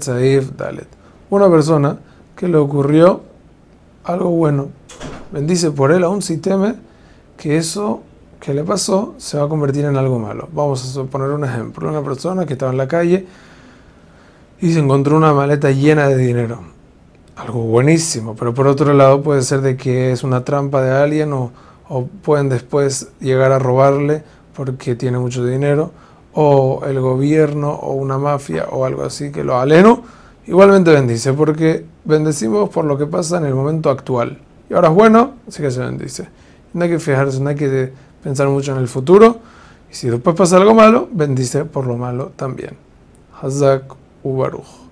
Saif, Dalet. Una persona que le ocurrió algo bueno, bendice por él, aún si teme que eso que le pasó se va a convertir en algo malo. Vamos a poner un ejemplo. Una persona que estaba en la calle y se encontró una maleta llena de dinero. Algo buenísimo, pero por otro lado puede ser de que es una trampa de alguien o pueden después llegar a robarle porque tiene mucho dinero o el gobierno o una mafia o algo así que lo aleno, igualmente bendice, porque bendecimos por lo que pasa en el momento actual. Y ahora es bueno, así que se bendice. No hay que fijarse, no hay que pensar mucho en el futuro. Y si después pasa algo malo, bendice por lo malo también. Hazak Ubaruj.